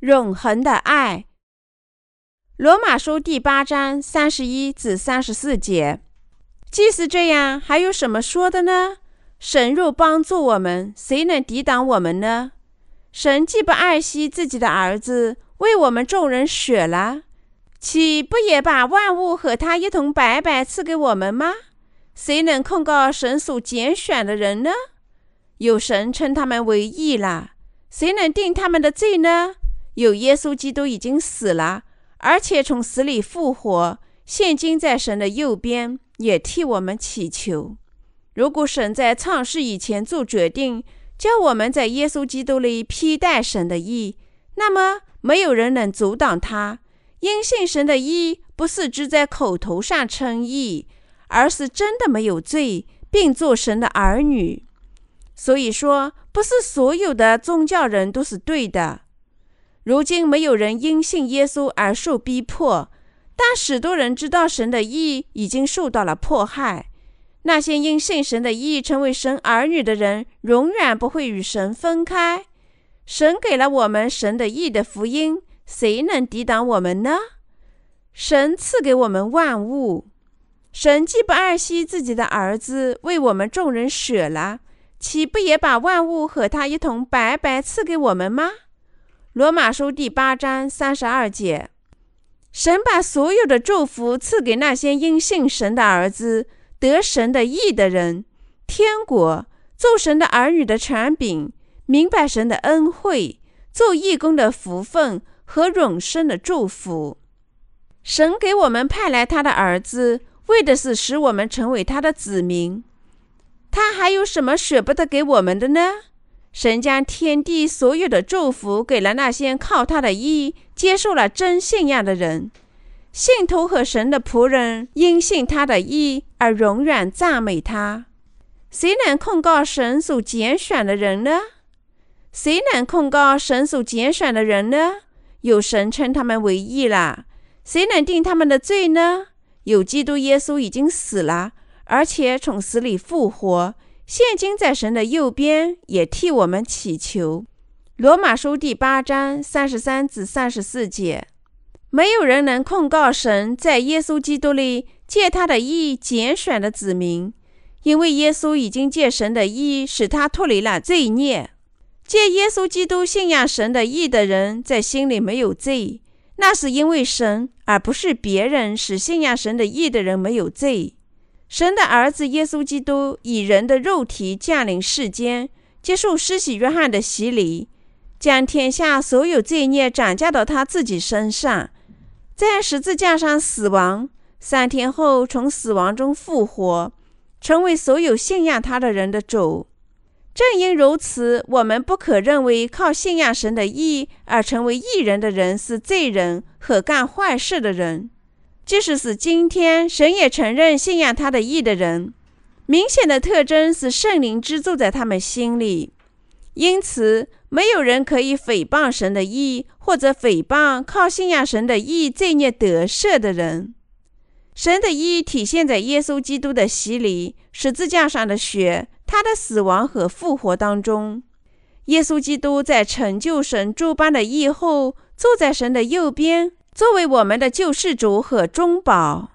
永恒的爱。罗马书第八章三十一至三十四节。既是这样，还有什么说的呢？神若帮助我们，谁能抵挡我们呢？神既不爱惜自己的儿子，为我们众人舍了，岂不也把万物和他一同白白赐给我们吗？谁能控告神所拣选的人呢？有神称他们为义了，谁能定他们的罪呢？有耶稣基督已经死了，而且从死里复活，现今在神的右边，也替我们祈求。如果神在创世以前做决定，叫我们在耶稣基督里披戴神的义，那么没有人能阻挡他。因信神的义，不是只在口头上称义，而是真的没有罪，并做神的儿女。所以说，不是所有的宗教人都是对的。如今没有人因信耶稣而受逼迫，但许多人知道神的义已经受到了迫害。那些因信神的义成为神儿女的人，永远不会与神分开。神给了我们神的义的福音，谁能抵挡我们呢？神赐给我们万物，神既不爱惜自己的儿子，为我们众人舍了，岂不也把万物和他一同白白赐给我们吗？罗马书第八章三十二节，神把所有的祝福赐给那些因信神的儿子。得神的意的人，天国做神的儿女的权柄，明白神的恩惠，做义工的福分和永生的祝福。神给我们派来他的儿子，为的是使我们成为他的子民。他还有什么舍不得给我们的呢？神将天地所有的祝福给了那些靠他的意接受了真信仰的人。信徒和神的仆人因信他的意而永远赞美他。谁能控告神所拣选的人呢？谁能控告神所拣选的人呢？有神称他们为义了。谁能定他们的罪呢？有基督耶稣已经死了，而且从死里复活，现今在神的右边，也替我们祈求。罗马书第八章三十三至三十四节。没有人能控告神在耶稣基督里借他的义拣选的子民，因为耶稣已经借神的义使他脱离了罪孽。借耶稣基督信仰神的义的人，在心里没有罪，那是因为神，而不是别人使信仰神的义的人没有罪。神的儿子耶稣基督以人的肉体降临世间，接受施洗约翰的洗礼，将天下所有罪孽转嫁到他自己身上。在十字架上死亡，三天后从死亡中复活，成为所有信仰他的人的主。正因如此，我们不可认为靠信仰神的义而成为义人的人是罪人和干坏事的人。即使是今天，神也承认信仰他的义的人，明显的特征是圣灵居住在他们心里。因此。没有人可以诽谤神的义，或者诽谤靠信仰神的义罪孽得赦的人。神的义体现在耶稣基督的洗礼、十字架上的血、他的死亡和复活当中。耶稣基督在成就神诸般的义后，坐在神的右边，作为我们的救世主和中保。